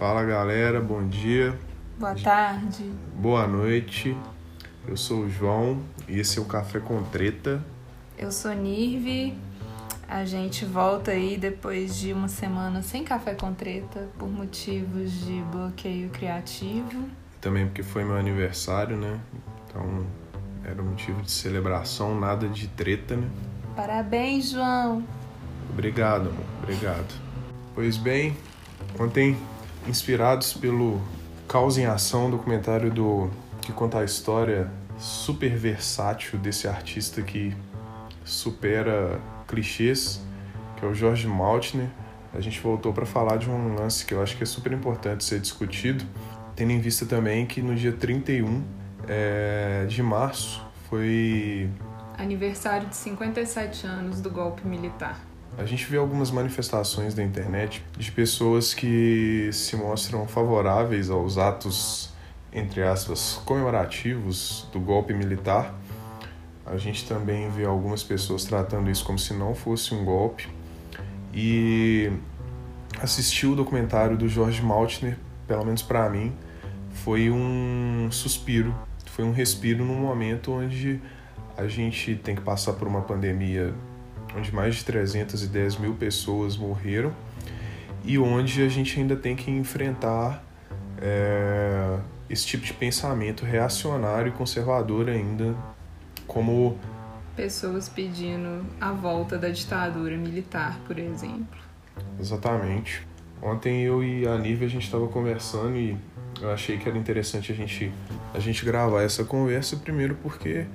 Fala galera, bom dia, Boa tarde. boa noite. Eu sou o João e esse é o Café com Treta. Eu sou Nirvi. A gente volta aí depois de uma semana sem café com treta por motivos de bloqueio criativo. Também porque foi meu aniversário, né? Então era um motivo de celebração, nada de treta, né? Parabéns, João. Obrigado, amor, obrigado. Pois bem, ontem, inspirados pelo Causa em Ação, documentário do que conta a história super versátil desse artista que supera clichês, que é o George Maltner. A gente voltou para falar de um lance que eu acho que é super importante ser discutido, tendo em vista também que no dia 31 é, de março foi Aniversário de 57 anos do golpe militar. A gente vê algumas manifestações da internet de pessoas que se mostram favoráveis aos atos, entre aspas, comemorativos do golpe militar. A gente também vê algumas pessoas tratando isso como se não fosse um golpe. E assistir o documentário do George Maltner, pelo menos para mim, foi um suspiro, foi um respiro num momento onde a gente tem que passar por uma pandemia onde mais de 310 mil pessoas morreram e onde a gente ainda tem que enfrentar é, esse tipo de pensamento reacionário e conservador ainda como Pessoas pedindo a volta da ditadura militar, por exemplo. exatamente ontem eu e a Nívia a gente estava conversando e eu achei que era interessante a gente a gente gravar essa conversa primeiro porque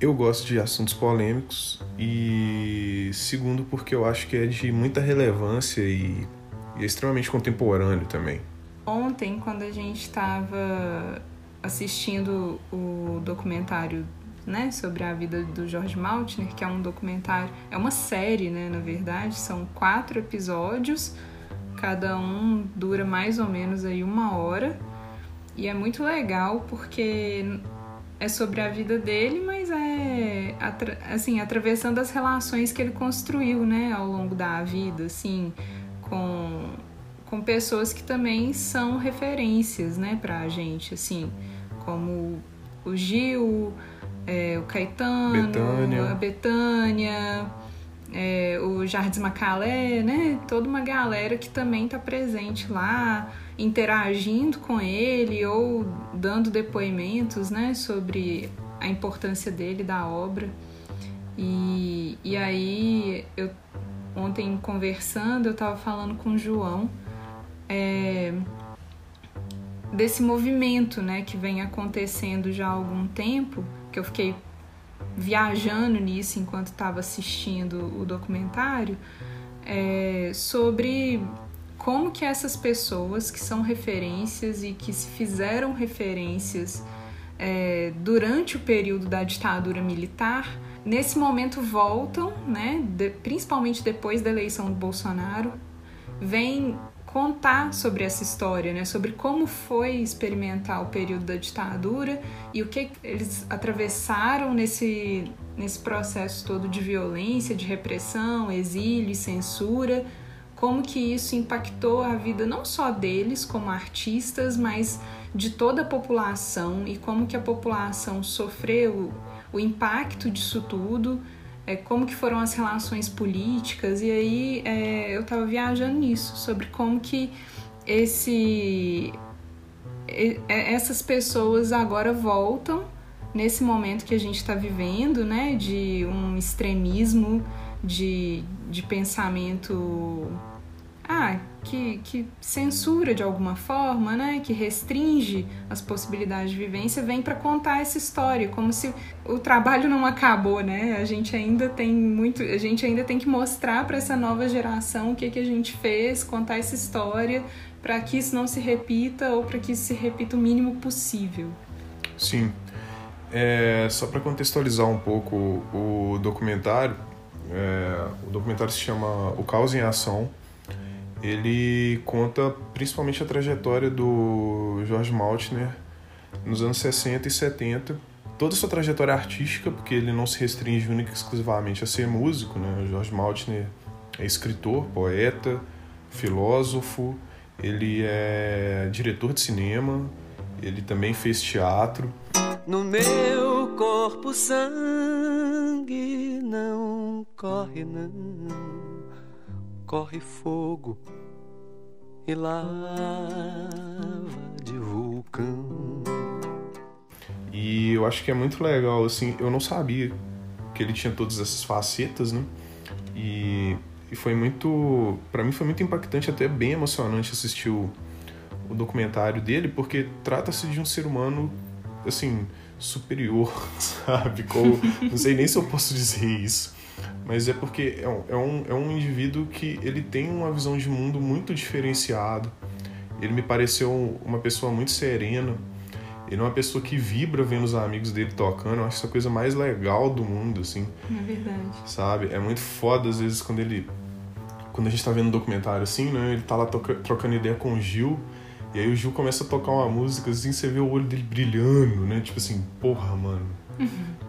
eu gosto de assuntos polêmicos e segundo porque eu acho que é de muita relevância e, e é extremamente contemporâneo também. Ontem, quando a gente estava assistindo o documentário né, sobre a vida do George Maltner, que é um documentário, é uma série, né, na verdade, são quatro episódios, cada um dura mais ou menos aí uma hora, e é muito legal porque é sobre a vida dele, mas é assim, atravessando as relações que ele construiu, né, ao longo da vida, assim, com com pessoas que também são referências, né, pra gente, assim, como o Gil, é, o Caetano, Betânia. a Betânia, é, o Jardim Macalé, né, toda uma galera que também tá presente lá, interagindo com ele ou dando depoimentos, né, sobre a importância dele, da obra. E, e aí, eu ontem conversando, eu tava falando com o João é, desse movimento, né, que vem acontecendo já há algum tempo, que eu fiquei viajando nisso enquanto estava assistindo o documentário, é, sobre como que essas pessoas que são referências e que se fizeram referências é, durante o período da ditadura militar, nesse momento voltam, né, de, principalmente depois da eleição do Bolsonaro, vem contar sobre essa história, né, sobre como foi experimentar o período da ditadura e o que eles atravessaram nesse, nesse processo todo de violência, de repressão, exílio e censura, como que isso impactou a vida não só deles como artistas, mas de toda a população e como que a população sofreu o impacto disso tudo, é, como que foram as relações políticas e aí é, eu estava viajando nisso sobre como que esse essas pessoas agora voltam nesse momento que a gente está vivendo, né, de um extremismo de, de pensamento ah, que, que censura de alguma forma, né, que restringe as possibilidades de vivência, vem para contar essa história, como se o trabalho não acabou, né? A gente ainda tem muito, a gente ainda tem que mostrar para essa nova geração o que que a gente fez, contar essa história para que isso não se repita ou para que isso se repita o mínimo possível. Sim. É, só para contextualizar um pouco o documentário, é, o documentário se chama O Caos em Ação ele conta principalmente a trajetória do George Maltner nos anos 60 e 70, toda a sua trajetória artística, porque ele não se restringe única e exclusivamente a ser músico, né? O George Maltner é escritor, poeta, filósofo ele é diretor de cinema, ele também fez teatro. No meu corpo sangue não corre não, corre fogo e lava de vulcão. E eu acho que é muito legal, assim, eu não sabia que ele tinha todas essas facetas, né? E, e foi muito, para mim foi muito impactante, até bem emocionante assistir o, o documentário dele, porque trata-se de um ser humano, assim, superior, sabe? Como, não sei nem se eu posso dizer isso, mas é porque é um, é, um, é um indivíduo que ele tem uma visão de mundo muito diferenciado. Ele me pareceu uma pessoa muito serena, ele é uma pessoa que vibra vendo os amigos dele tocando. Eu acho essa coisa mais legal do mundo, assim. É verdade. Sabe? É muito foda, às vezes, quando ele. Quando a gente tá vendo um documentário assim, né? Ele tá lá trocando ideia com o Gil. E aí o Gil começa a tocar uma música, assim, você vê o olho dele brilhando, né? Tipo assim, porra, mano. Uhum.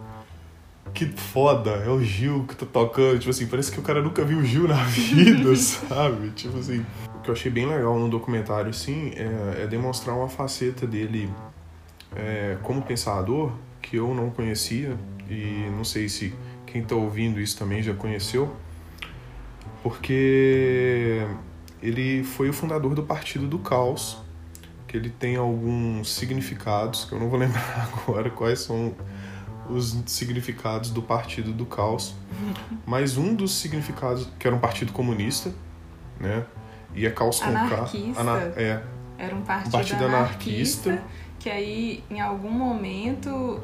Que foda, é o Gil que tá tocando. Tipo assim, parece que o cara nunca viu o Gil na vida, sabe? Tipo assim. O que eu achei bem legal no documentário, assim, é, é demonstrar uma faceta dele é, como pensador que eu não conhecia e não sei se quem está ouvindo isso também já conheceu, porque ele foi o fundador do Partido do Caos, que ele tem alguns significados que eu não vou lembrar agora quais são os significados do Partido do Caos, mas um dos significados que era um partido comunista, né? E é caos com K. Ana, é, era um partido, um partido anarquista, anarquista que aí em algum momento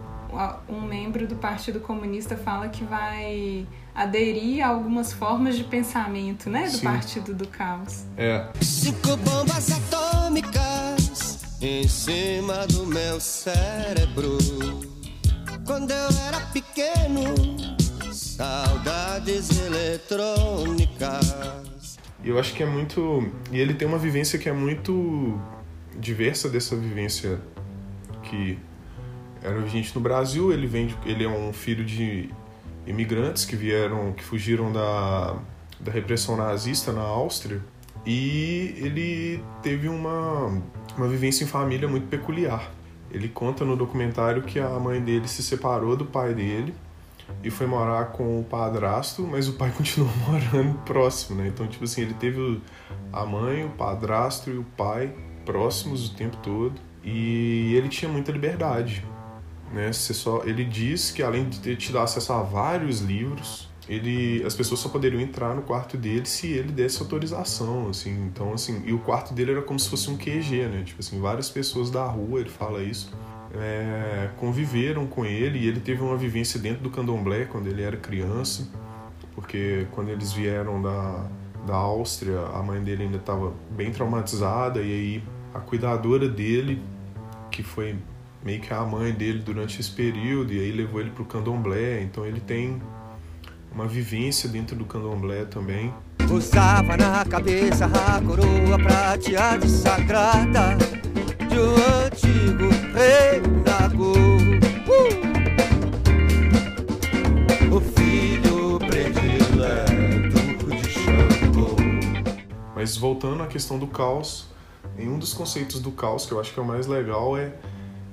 um membro do Partido Comunista fala que vai aderir a algumas formas de pensamento, né, do Sim. Partido do Caos. É. Cinco bombas atômicas em cima do meu cérebro. Quando eu era pequeno, saudades eletrônicas. E eu acho que é muito. E ele tem uma vivência que é muito diversa dessa vivência que era gente no Brasil, ele vem, de, ele é um filho de imigrantes que vieram, que fugiram da, da repressão nazista na Áustria e ele teve uma, uma vivência em família muito peculiar. Ele conta no documentário que a mãe dele se separou do pai dele e foi morar com o padrasto, mas o pai continuou morando próximo, né? Então, tipo assim, ele teve a mãe, o padrasto e o pai próximos o tempo todo. E ele tinha muita liberdade. Né? Você só, ele diz que além de te dar acesso a vários livros, ele, as pessoas só poderiam entrar no quarto dele se ele desse autorização, assim. Então, assim, e o quarto dele era como se fosse um QG, né? Tipo assim, várias pessoas da rua, ele fala isso, é, conviveram com ele e ele teve uma vivência dentro do candomblé quando ele era criança, porque quando eles vieram da, da Áustria, a mãe dele ainda estava bem traumatizada e aí a cuidadora dele que foi meio que a mãe dele durante esse período e aí levou ele para o candomblé. Então ele tem uma vivência dentro do candomblé também. Usava na cabeça a coroa prateada sagrada de um antigo rei Lago. Uh! O filho predileto de Xangô. Mas voltando à questão do caos, em um dos conceitos do caos que eu acho que é o mais legal é,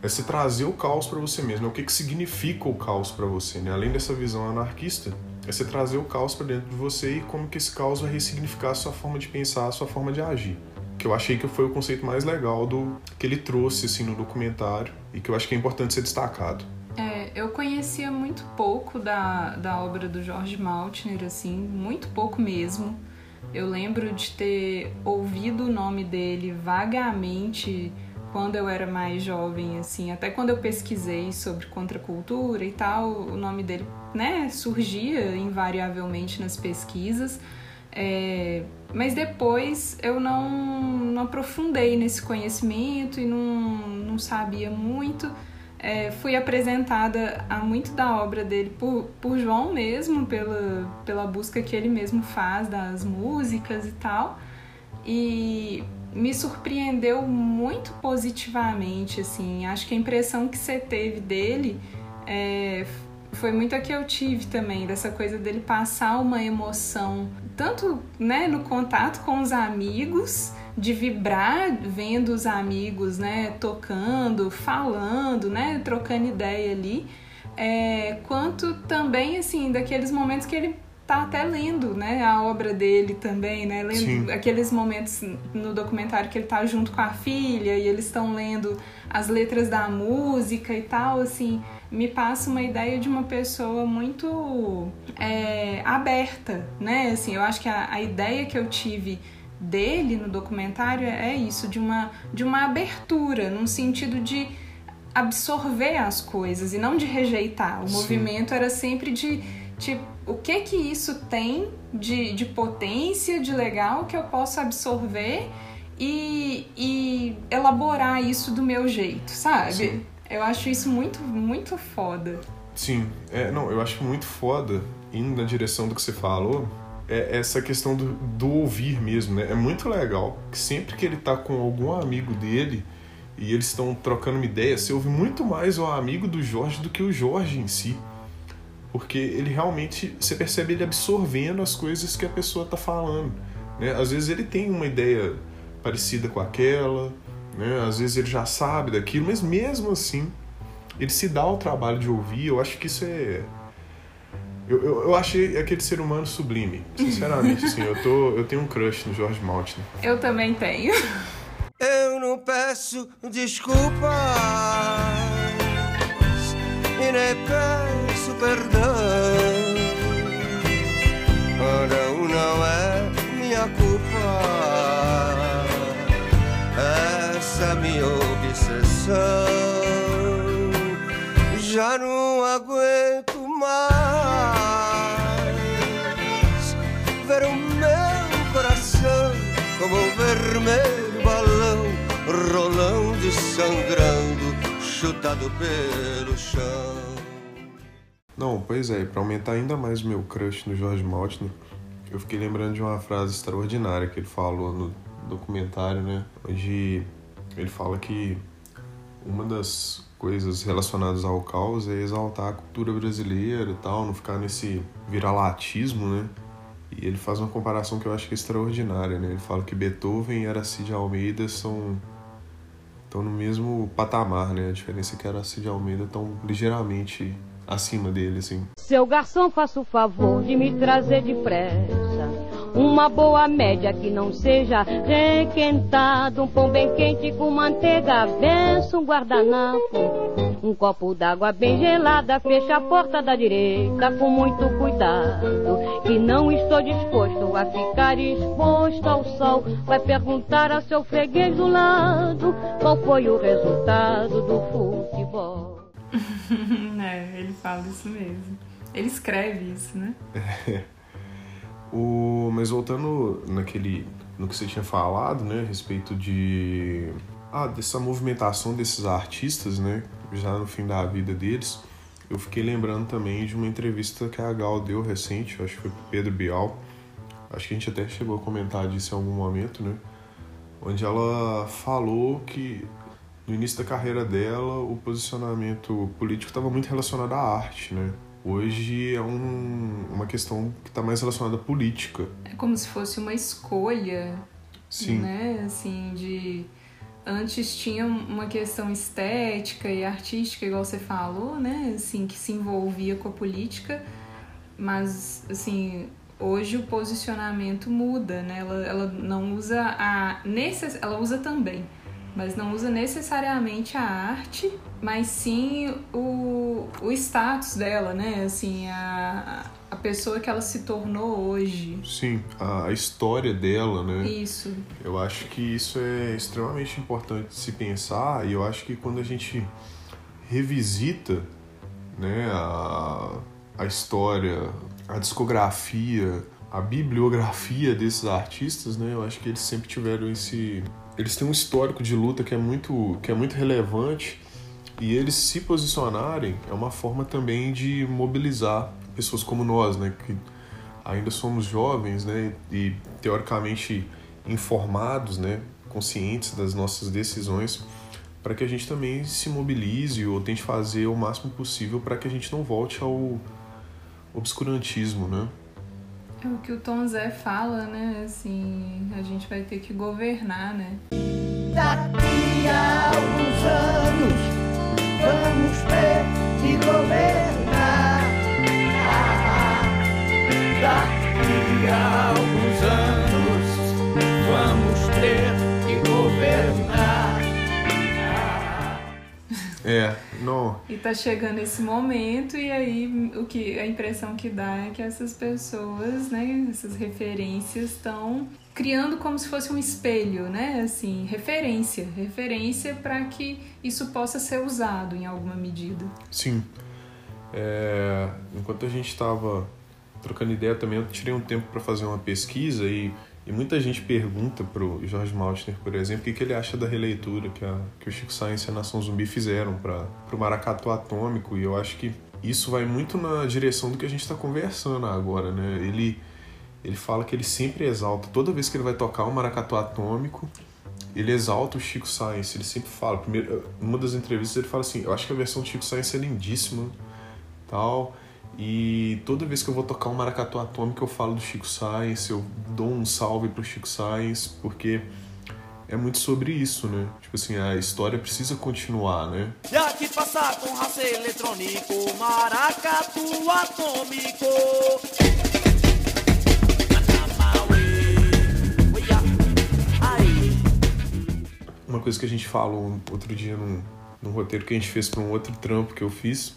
é se trazer o caos para você mesmo. É o que, que significa o caos para você, né? Além dessa visão anarquista, é você trazer o caos para dentro de você e como que esse caos vai ressignificar a sua forma de pensar, a sua forma de agir. Que eu achei que foi o conceito mais legal do que ele trouxe assim no documentário e que eu acho que é importante ser destacado. É, eu conhecia muito pouco da, da obra do George Maltner, assim, muito pouco mesmo. Eu lembro de ter ouvido o nome dele vagamente quando eu era mais jovem, assim, até quando eu pesquisei sobre contracultura e tal, o nome dele, né, surgia invariavelmente nas pesquisas. É, mas depois eu não, não aprofundei nesse conhecimento e não, não sabia muito é, fui apresentada a muito da obra dele por, por João mesmo, pela, pela busca que ele mesmo faz das músicas e tal. E me surpreendeu muito positivamente, assim. Acho que a impressão que você teve dele é, foi muito a que eu tive também, dessa coisa dele passar uma emoção, tanto né, no contato com os amigos, de vibrar vendo os amigos, né, tocando, falando, né, trocando ideia ali, é, quanto também, assim, daqueles momentos que ele tá até lendo, né, a obra dele também, né, lendo Sim. aqueles momentos no documentário que ele tá junto com a filha e eles estão lendo as letras da música e tal, assim, me passa uma ideia de uma pessoa muito é, aberta, né, assim, eu acho que a, a ideia que eu tive dele no documentário é isso, de uma, de uma abertura, num sentido de absorver as coisas e não de rejeitar. O Sim. movimento era sempre de, de o que que isso tem de, de potência, de legal que eu posso absorver e, e elaborar isso do meu jeito, sabe? Sim. Eu acho isso muito, muito foda. Sim, é, não, eu acho muito foda, indo na direção do que você falou, é essa questão do, do ouvir mesmo, né? É muito legal que sempre que ele tá com algum amigo dele e eles estão trocando uma ideia, você ouve muito mais o amigo do Jorge do que o Jorge em si. Porque ele realmente, você percebe ele absorvendo as coisas que a pessoa tá falando, né? Às vezes ele tem uma ideia parecida com aquela, né? Às vezes ele já sabe daquilo, mas mesmo assim, ele se dá o trabalho de ouvir, eu acho que isso é. Eu, eu, eu achei aquele ser humano sublime, sinceramente. assim, eu, tô, eu tenho um crush no George Martin. Eu também tenho. Eu não peço desculpas e nem peço perdão. Não, não é minha culpa. Essa minha obsessão. Já não aguento mais ver o meu coração como um vermelho balão rolando e sangrando, chutado pelo chão. Não, pois é, pra aumentar ainda mais o meu crush no George Martin, eu fiquei lembrando de uma frase extraordinária que ele falou no documentário, né? Onde ele fala que uma das coisas relacionadas ao caos é exaltar a cultura brasileira e tal, não ficar nesse viralatismo, né? E ele faz uma comparação que eu acho que é extraordinária, né? Ele fala que Beethoven e Aracide Almeida são estão no mesmo patamar, né? A diferença é que Aracide Almeida estão ligeiramente acima dele, assim. Seu garçom, faça o favor de me trazer depressa uma boa média que não seja requentado, um pão bem quente com manteiga, benção, um guardanapo, um copo d'água bem gelada, fecha a porta da direita com muito cuidado, que não estou disposto a ficar exposto ao sol. Vai perguntar a seu freguês do lado qual foi o resultado do futebol. é, ele fala isso mesmo. Ele escreve isso, né? O, mas voltando naquele, no que você tinha falado, né, a respeito de ah, dessa movimentação desses artistas, né, já no fim da vida deles, eu fiquei lembrando também de uma entrevista que a Gal deu recente, acho que foi Pedro Bial, acho que a gente até chegou a comentar disso em algum momento, né, onde ela falou que no início da carreira dela o posicionamento político estava muito relacionado à arte, né, hoje é um, uma questão que está mais relacionada à política. É como se fosse uma escolha, Sim. né? Assim, de antes tinha uma questão estética e artística, igual você falou, né? Assim, que se envolvia com a política, mas assim, hoje o posicionamento muda, né? Ela, ela não usa a necess... ela usa também, mas não usa necessariamente a arte, mas sim o, o status dela, né? Assim, a, a pessoa que ela se tornou hoje. Sim, a, a história dela, né? Isso. Eu acho que isso é extremamente importante se pensar e eu acho que quando a gente revisita né, a, a história, a discografia, a bibliografia desses artistas, né, eu acho que eles sempre tiveram esse eles têm um histórico de luta que é muito que é muito relevante e eles se posicionarem é uma forma também de mobilizar pessoas como nós, né, que ainda somos jovens, né, e teoricamente informados, né, conscientes das nossas decisões, para que a gente também se mobilize ou tente fazer o máximo possível para que a gente não volte ao obscurantismo, né? É o que o Tom Zé fala, né? Assim, a gente vai ter que governar, né? Daqui a alguns anos vamos ter que governar. Daqui a alguns anos vamos ter que governar. É, não. E tá chegando esse momento e aí o que a impressão que dá é que essas pessoas, né, essas referências estão criando como se fosse um espelho, né? Assim, referência, referência para que isso possa ser usado em alguma medida. Sim. É, enquanto a gente estava trocando ideia também, eu tirei um tempo para fazer uma pesquisa e, e muita gente pergunta pro Jorge Maltner, por exemplo, o que, que ele acha da releitura que, a, que o Chico Science e a Nação Zumbi fizeram para o Maracatu Atômico. E eu acho que isso vai muito na direção do que a gente está conversando agora, né? Ele, ele fala que ele sempre exalta, toda vez que ele vai tocar um maracatu atômico, ele exalta o Chico Science, ele sempre fala, primeiro, numa das entrevistas ele fala assim, eu acho que a versão do Chico Science é lindíssima, tal, e toda vez que eu vou tocar um maracatu atômico eu falo do Chico Science, eu dou um salve pro Chico Science, porque é muito sobre isso, né? Tipo assim, a história precisa continuar, né? E aqui passar com raça eletrônico, maracatu atômico. Uma coisa que a gente falou outro dia num, num roteiro que a gente fez para um outro trampo que eu fiz,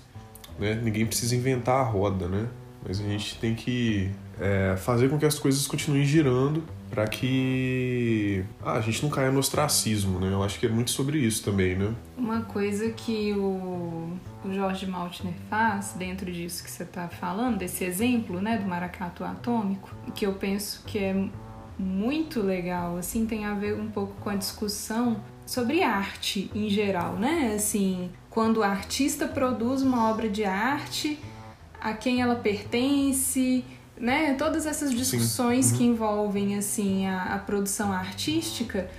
né? Ninguém precisa inventar a roda, né? Mas a gente tem que é, fazer com que as coisas continuem girando para que ah, a gente não caia no ostracismo, né? Eu acho que é muito sobre isso também, né? Uma coisa que o, o Jorge Maltner faz dentro disso que você está falando, desse exemplo, né, do maracatu atômico, que eu penso que é muito legal, assim, tem a ver um pouco com a discussão sobre arte em geral, né? Assim, quando o artista produz uma obra de arte, a quem ela pertence, né? Todas essas discussões que envolvem assim a, a produção artística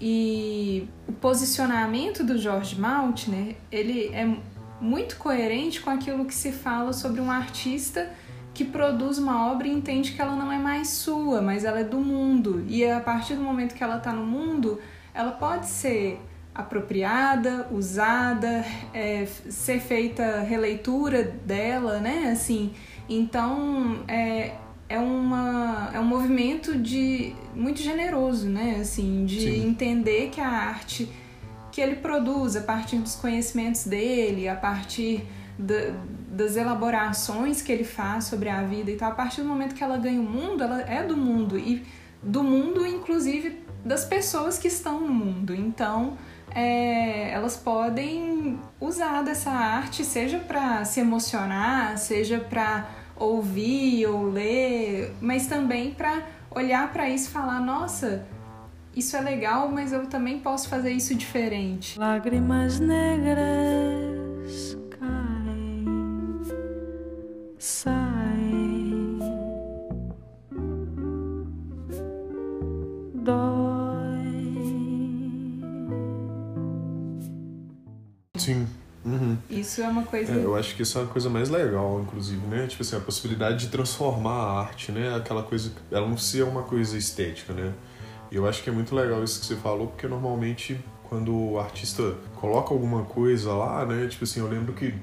e o posicionamento do George Maltner, ele é muito coerente com aquilo que se fala sobre um artista que produz uma obra e entende que ela não é mais sua, mas ela é do mundo. E a partir do momento que ela está no mundo, ela pode ser apropriada, usada, é, ser feita releitura dela, né? Assim, então é, é, uma, é um movimento de muito generoso, né? Assim, de Sim. entender que a arte que ele produz a partir dos conhecimentos dele, a partir da- das elaborações que ele faz sobre a vida e tal, a partir do momento que ela ganha o mundo, ela é do mundo e do mundo, inclusive das pessoas que estão no mundo. Então, é, elas podem usar dessa arte, seja para se emocionar, seja para ouvir ou ler, mas também para olhar para isso e falar: nossa, isso é legal, mas eu também posso fazer isso diferente. Lágrimas negras caem, Isso é uma coisa. É, eu acho que isso é a coisa mais legal, inclusive, né? Tipo assim, a possibilidade de transformar a arte, né? Aquela coisa, ela não ser uma coisa estética, né? E eu acho que é muito legal isso que você falou, porque normalmente quando o artista coloca alguma coisa lá, né? Tipo assim, eu lembro que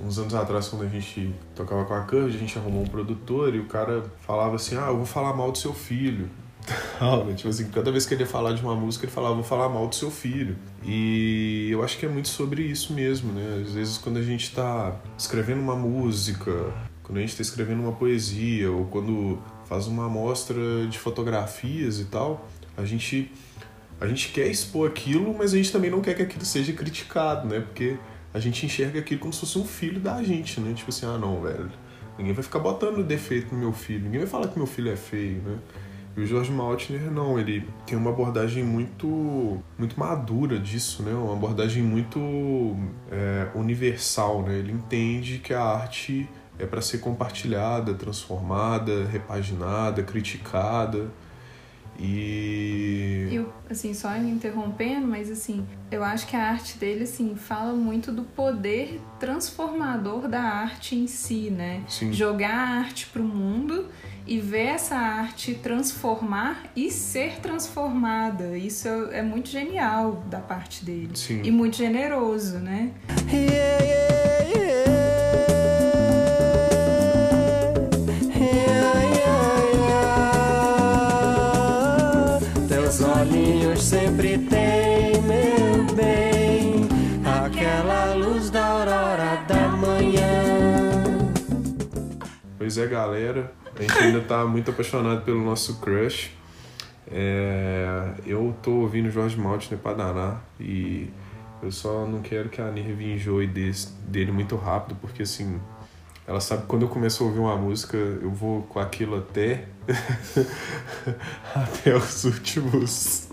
uns anos atrás, quando a gente tocava com a Curve, a gente arrumou um produtor e o cara falava assim, ah, eu vou falar mal do seu filho. Tal, né? Tipo assim, cada vez que ele ia falar de uma música, ele falava, vou falar mal do seu filho. E eu acho que é muito sobre isso mesmo, né? Às vezes quando a gente tá escrevendo uma música, quando a gente tá escrevendo uma poesia, ou quando faz uma amostra de fotografias e tal, a gente a gente quer expor aquilo, mas a gente também não quer que aquilo seja criticado, né? Porque a gente enxerga aquilo como se fosse um filho da gente, né? Tipo assim, ah não, velho, ninguém vai ficar botando defeito no meu filho, ninguém vai falar que meu filho é feio, né? E o George Maltner não, ele tem uma abordagem muito muito madura disso, né? Uma abordagem muito é, universal, né? Ele entende que a arte é para ser compartilhada, transformada, repaginada, criticada. E Eu, assim, só me interrompendo, mas assim, eu acho que a arte dele, assim, fala muito do poder transformador da arte em si, né? Sim. Jogar a arte pro mundo e ver essa arte transformar e ser transformada. Isso é muito genial da parte dele. Sim. E muito generoso, né? Yeah, yeah, yeah. Yeah, yeah, yeah. Teus olhinhos sempre têm, meu bem, aquela luz da aurora da manhã. Pois é, galera. A gente ainda tá muito apaixonado pelo nosso crush. É, eu tô ouvindo Jorge Maltner pra danar e eu só não quero que a Nirve enjoe desse, dele muito rápido, porque assim, ela sabe que quando eu começo a ouvir uma música, eu vou com aquilo até até os últimos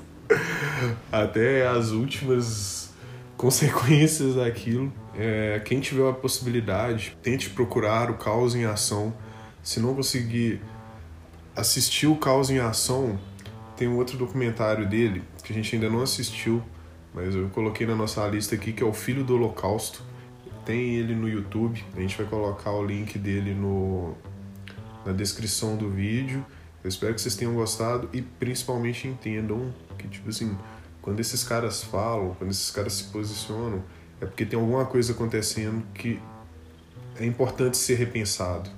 até as últimas consequências daquilo. É, quem tiver a possibilidade, tente procurar o Caos em Ação. Se não conseguir assistir o Caos em Ação, tem um outro documentário dele que a gente ainda não assistiu, mas eu coloquei na nossa lista aqui, que é o Filho do Holocausto. Tem ele no YouTube, a gente vai colocar o link dele no, na descrição do vídeo. Eu espero que vocês tenham gostado e principalmente entendam que, tipo assim, quando esses caras falam, quando esses caras se posicionam, é porque tem alguma coisa acontecendo que é importante ser repensado.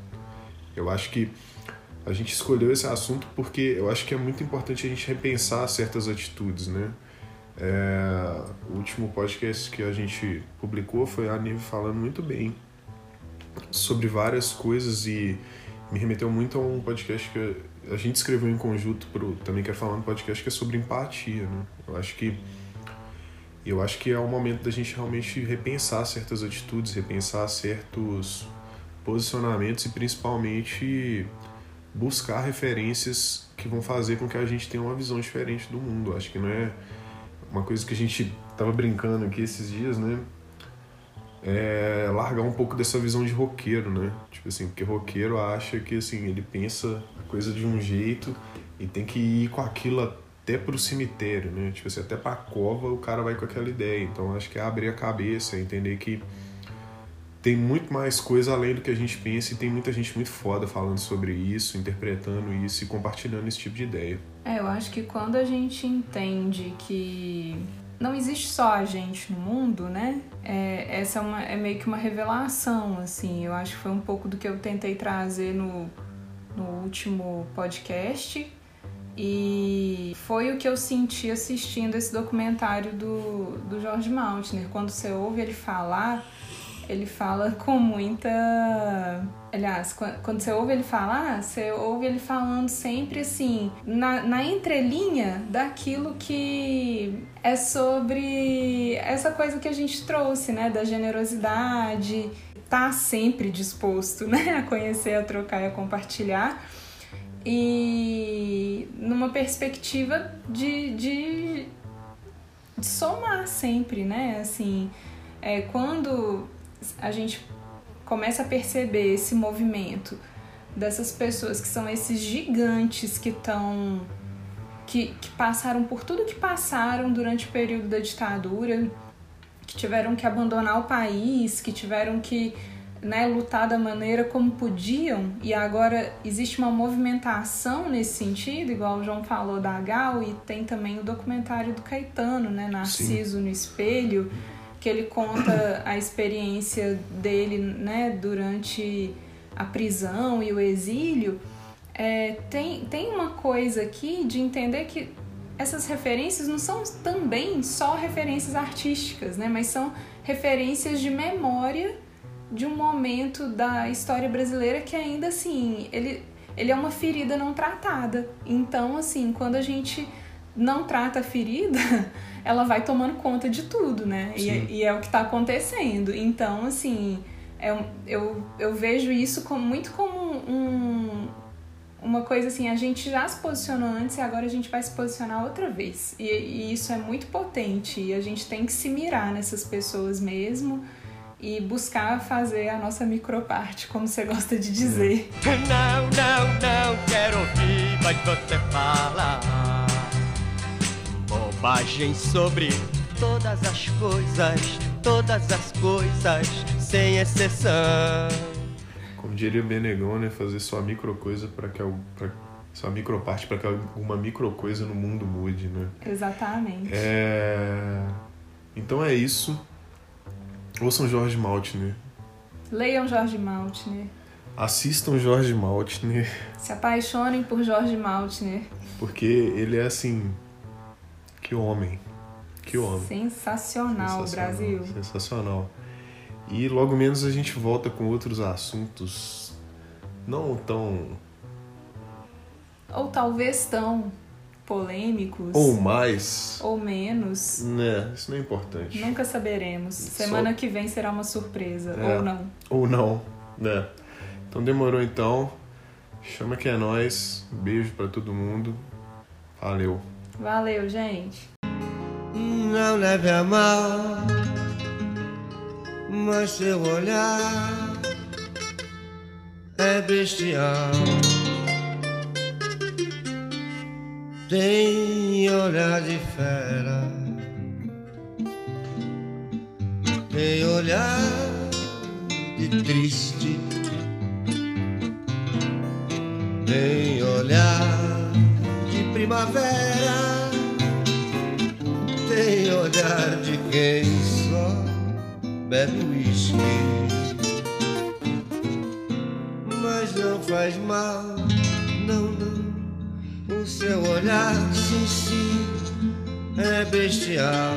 Eu acho que a gente escolheu esse assunto porque eu acho que é muito importante a gente repensar certas atitudes, né? É, o último podcast que a gente publicou foi a Nive falando muito bem sobre várias coisas e me remeteu muito a um podcast que a gente escreveu em conjunto pro também quero falar um podcast que é sobre empatia, né? Eu acho que eu acho que é o momento da gente realmente repensar certas atitudes, repensar certos posicionamentos e principalmente buscar referências que vão fazer com que a gente tenha uma visão diferente do mundo. Acho que não é uma coisa que a gente tava brincando aqui esses dias, né? É largar um pouco dessa visão de roqueiro, né? Tipo assim, porque roqueiro acha que assim, ele pensa a coisa de um jeito e tem que ir com aquilo até pro cemitério, né? Tipo assim, até pra cova o cara vai com aquela ideia. Então acho que é abrir a cabeça, entender que tem muito mais coisa além do que a gente pensa e tem muita gente muito foda falando sobre isso, interpretando isso e compartilhando esse tipo de ideia. É, eu acho que quando a gente entende que não existe só a gente no mundo, né? É, essa é, uma, é meio que uma revelação, assim. Eu acho que foi um pouco do que eu tentei trazer no, no último podcast. E foi o que eu senti assistindo esse documentário do, do George Maltner. Quando você ouve ele falar, ele fala com muita. Aliás, quando você ouve ele falar, você ouve ele falando sempre assim, na, na entrelinha daquilo que é sobre essa coisa que a gente trouxe, né? Da generosidade, tá sempre disposto, né? A conhecer, a trocar e a compartilhar. E numa perspectiva de, de, de somar sempre, né? Assim, é, quando a gente começa a perceber esse movimento dessas pessoas que são esses gigantes que estão que, que passaram por tudo que passaram durante o período da ditadura, que tiveram que abandonar o país, que tiveram que né, lutar da maneira como podiam, e agora existe uma movimentação nesse sentido, igual o João falou da Gal, e tem também o documentário do Caetano, né, Narciso Sim. no Espelho, que ele conta a experiência dele né, durante a prisão e o exílio. É, tem, tem uma coisa aqui de entender que essas referências não são também só referências artísticas, né, mas são referências de memória de um momento da história brasileira que ainda assim, ele, ele é uma ferida não tratada. Então, assim, quando a gente não trata a ferida, ela vai tomando conta de tudo, né? E, e, é o que está acontecendo. Então, assim, é, eu, eu vejo isso como, muito como um, uma coisa assim, a gente já se posicionou antes e agora a gente vai se posicionar outra vez. E, e isso é muito potente e a gente tem que se mirar nessas pessoas mesmo e buscar fazer a nossa microparte, como você gosta de dizer. Não, não, não quero ouvir, mas você fala bobagem sobre todas as coisas, todas as coisas, sem exceção. Como diria Benegão, né? Fazer sua micro coisa para que pra, sua micro parte para que alguma micro coisa no mundo mude, né? Exatamente. É... Então é isso. Ouçam Jorge Maltner. Leiam Jorge Maltner. Assistam Jorge Maltner, Se apaixonem por Jorge Maltner. porque ele é assim. Que homem. Que homem. Sensacional, Brasil. Sensacional. E logo menos a gente volta com outros assuntos não tão. Ou talvez tão polêmicos. ou mais. ou menos. Né, isso não é importante. Nunca saberemos. Semana que vem será uma surpresa. É. Ou não. Ou não, né? Então demorou então. Chama que é nós. Beijo pra todo mundo. Valeu. Valeu, gente. Não leve a mal, mas seu olhar é bestial. Tem olhar de fera, tem olhar de triste, tem olhar primavera tem olhar de quem só bebe uísque. Mas não faz mal, não, não. O seu olhar, sim, sim, é bestial.